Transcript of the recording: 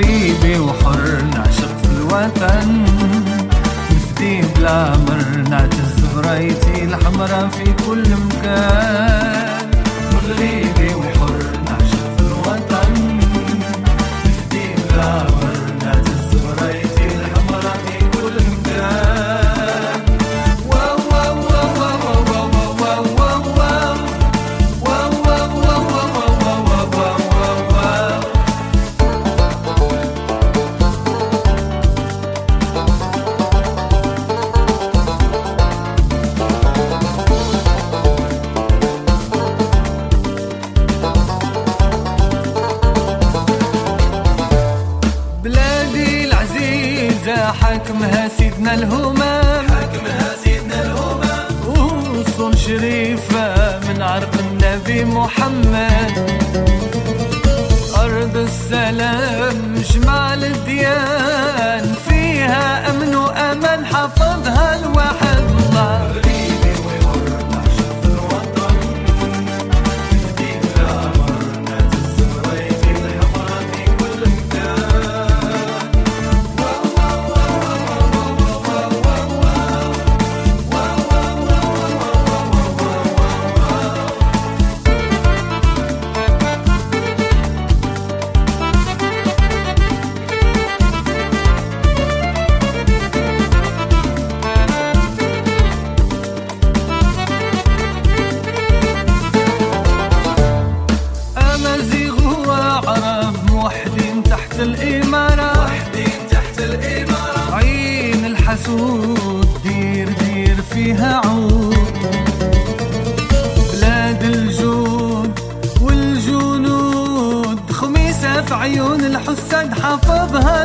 غريبة وحر نعشق في الوطن. نفتي بلا مر نعتز برايتي الحمرا في كل مكان. بلادي العزيزة حاكمها سيدنا الهمام حاكمها سيدنا الهمام وصول شريفة من عرق النبي محمد. الإمارة موحدين تحت الإمارة عين الحسود دير دير فيها عود. بلاد الجود والجنود خميسة في عيون الحساد الله